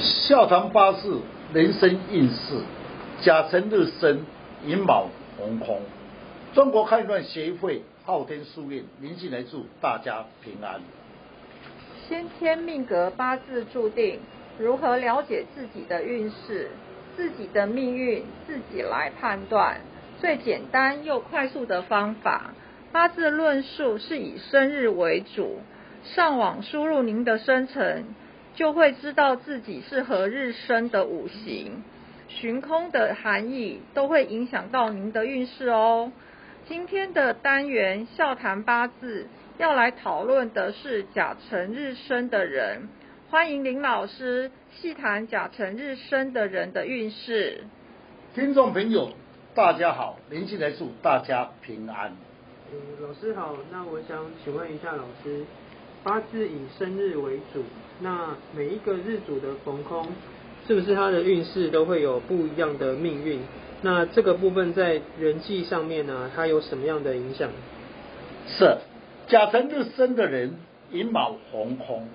笑谈八字人生运势，甲辰日生寅卯红空。中国看断协会昊天书院林进来祝大家平安。先天命格八字注定，如何了解自己的运势、自己的命运，自己来判断。最简单又快速的方法，八字论述是以生日为主，上网输入您的生辰。就会知道自己是何日生的五行，寻空的含义都会影响到您的运势哦。今天的单元笑谈八字要来讨论的是甲辰日生的人，欢迎林老师细谈甲辰日生的人的运势。听众朋友，大家好，林进来祝大家平安。老师好，那我想请问一下老师。八字以生日为主，那每一个日主的逢空，是不是他的运势都会有不一样的命运？那这个部分在人际上面呢，它有什么样的影响？是甲辰日生的人，寅卯红空，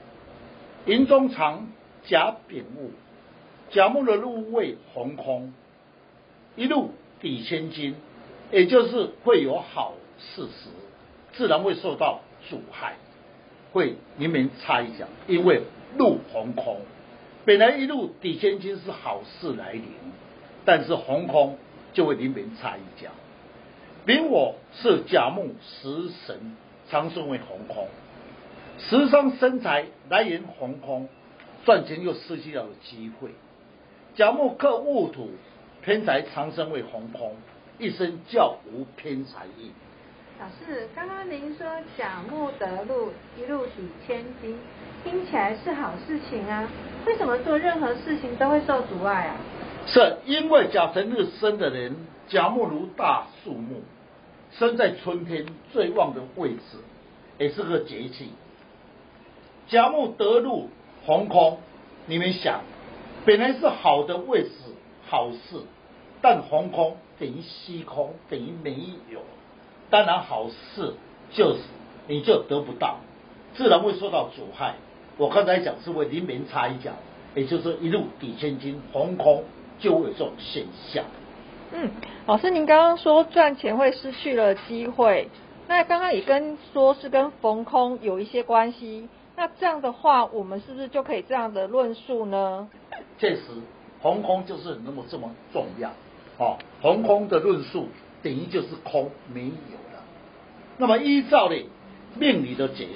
寅中藏甲丙戊，甲木的入位红空，一路抵千金，也就是会有好事时，自然会受到阻害。会临门差一脚，因为路红空，本来一路抵千金是好事来临，但是红空就会临门差一脚。丙我是甲木食神，长生为红空，食伤生财来源红空，赚钱又失去了机会。甲木克戊土，偏财长生为红空，一生较无偏财运。老师，刚刚您说甲木得路，一路抵千金，听起来是好事情啊。为什么做任何事情都会受阻碍啊？是因为甲辰日生的人，甲木如大树木，生在春天最旺的位置，也是个节气。甲木得路红空，你们想，本来是好的位置，好事，但红空等于虚空，等于没有。当然，好事就是你就得不到，自然会受到阻碍。我刚才讲是为临门插一脚，也就是一路抵千金，红空就会有这种现象。嗯，老师，您刚刚说赚钱会失去了机会，那刚刚也跟说是跟逢空有一些关系。那这样的话，我们是不是就可以这样的论述呢？确实，红空就是那么这么重要。哦，红空的论述等于就是空没有。那么依照的命理的解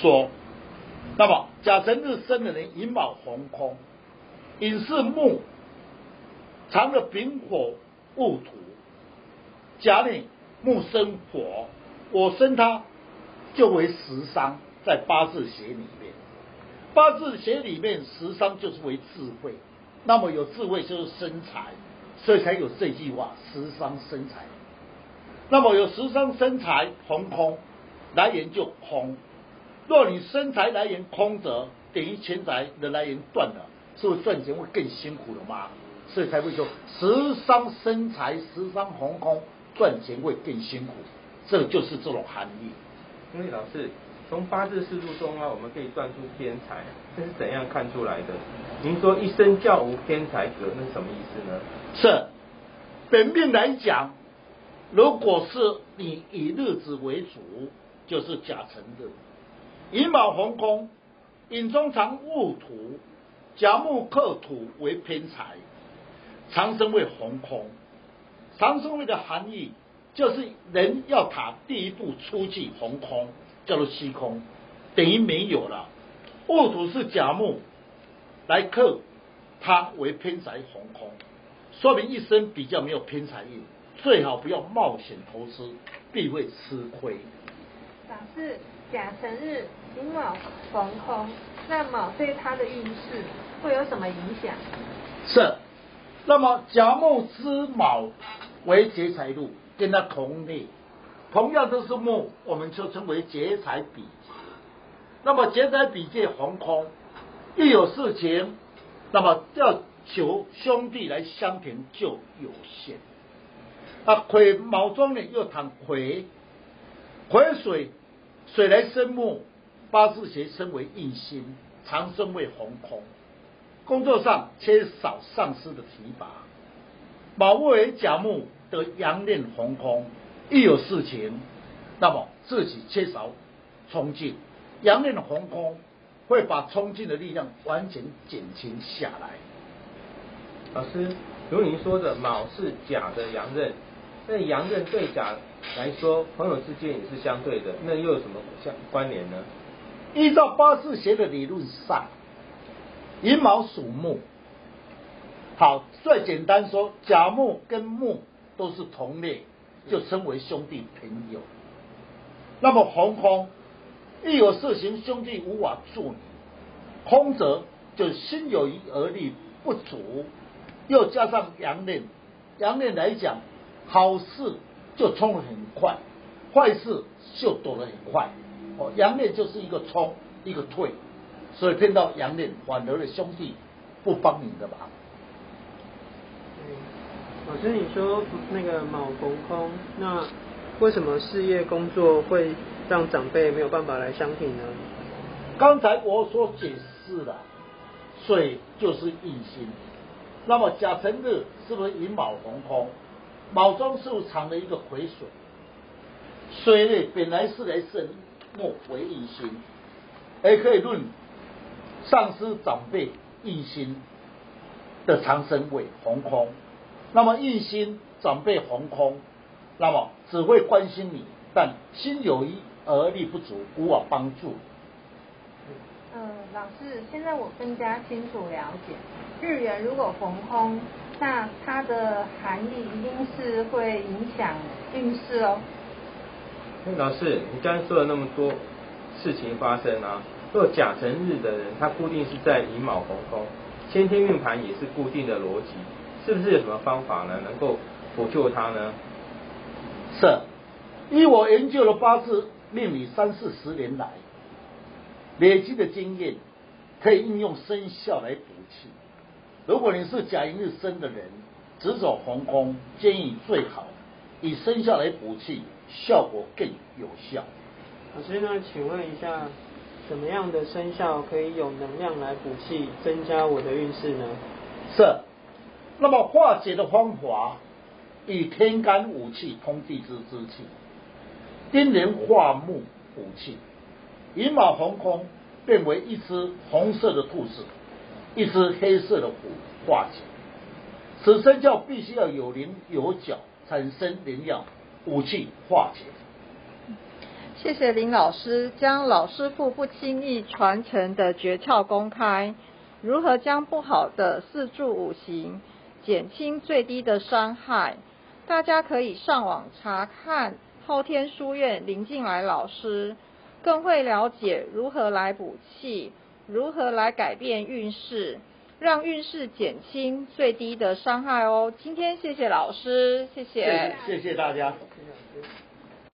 说，那么甲辰日生的人寅卯红空，寅是木，藏着丙火戊土，甲呢木生火，我生他就为食伤，在八字学里面，八字学里面食伤就是为智慧，那么有智慧就是生财，所以才有这句话食伤生财。那么有十伤生财红空，来源就空。若你生财来源空则，等于钱财的来源断了，是不是赚钱会更辛苦了吗？所以才会说十伤生财，十伤红空，赚钱会更辛苦，这就是这种含义。因为老师从八字四柱中啊，我们可以断出偏财，这是怎样看出来的？您说一生教无偏财格，那是什么意思呢？是本命来讲。如果是你以日子为主，就是甲辰日，寅卯红空，寅中藏戊土，甲木克土为偏财，长生为红空。长生位的含义就是人要塔第一步出去红空，叫做虚空，等于没有了。戊土是甲木来克，它为偏财红空，说明一生比较没有偏财运。最好不要冒险投资，必会吃亏。老师，甲辰日寅卯逢空，那么对他的运势会有什么影响？是，那么甲木之卯为劫财路，跟他同列，同样都是木，我们就称为劫财比劫。那么劫财比劫逢空，一有事情，那么要求兄弟来相挺就有限。啊，癸卯中呢又谈癸，癸水水来生木，八字学生为印星，长生为红空。工作上缺少上司的提拔，卯木为甲木得阳刃红空，一有事情，那么自己缺少冲劲，阳刃红空会把冲劲的力量完全减轻下来。老师，如您说的卯是甲的阳刃，那阳刃对甲来说，朋友之间也是相对的，那又有什么相关联呢？依照八字学的理论上。寅卯属木，好，最简单说，甲木跟木都是同类，就称为兄弟朋友。那么红空，一有事情兄弟无法助你，空则就心有余而力不足，又加上阳刃，阳刃来讲，好事就冲得很快，坏事就躲得很快。哦，阳面就是一个冲，一个退。所以骗到阳脸，反而的兄弟不帮你的忙。老师，你说那个卯逢空，那为什么事业工作会让长辈没有办法来相挺呢？刚才我所解释了，水就是印星。那么甲辰日是不是寅卯逢空？卯中是不是藏了一个癸水？水呢本来是来生木为印星，也可以论。上司长辈印星的长生位红空，那么印星长辈红空，那么只会关心你，但心有余而力不足，无法帮助。嗯，老师，现在我更加清楚了解，日元如果逢空，那它的含义一定是会影响运势哦。老师，你刚才说了那么多事情发生啊。若甲辰日的人，他固定是在寅卯红空，先天运盘也是固定的逻辑，是不是有什么方法呢？能够补救他呢？是，依我研究了八字命理三四十年来累积的经验，可以应用生肖来补气。如果你是甲寅日生的人，只走红空，建议最好以生肖来补气，效果更有效。老师，那请问一下。什么样的生肖可以有能量来补气，增加我的运势呢？是。那么化解的方法，以天干五气通地支之气，丁年化木补气，寅卯红空变为一只红色的兔子，一只黑色的虎化解。此生教必须要有灵有角，产生灵药，武器化解。谢谢林老师将老师傅不轻易传承的诀窍公开，如何将不好的四柱五行减轻最低的伤害？大家可以上网查看后天书院林静来老师，更会了解如何来补气，如何来改变运势，让运势减轻最低的伤害哦。今天谢谢老师，谢谢，谢谢大家。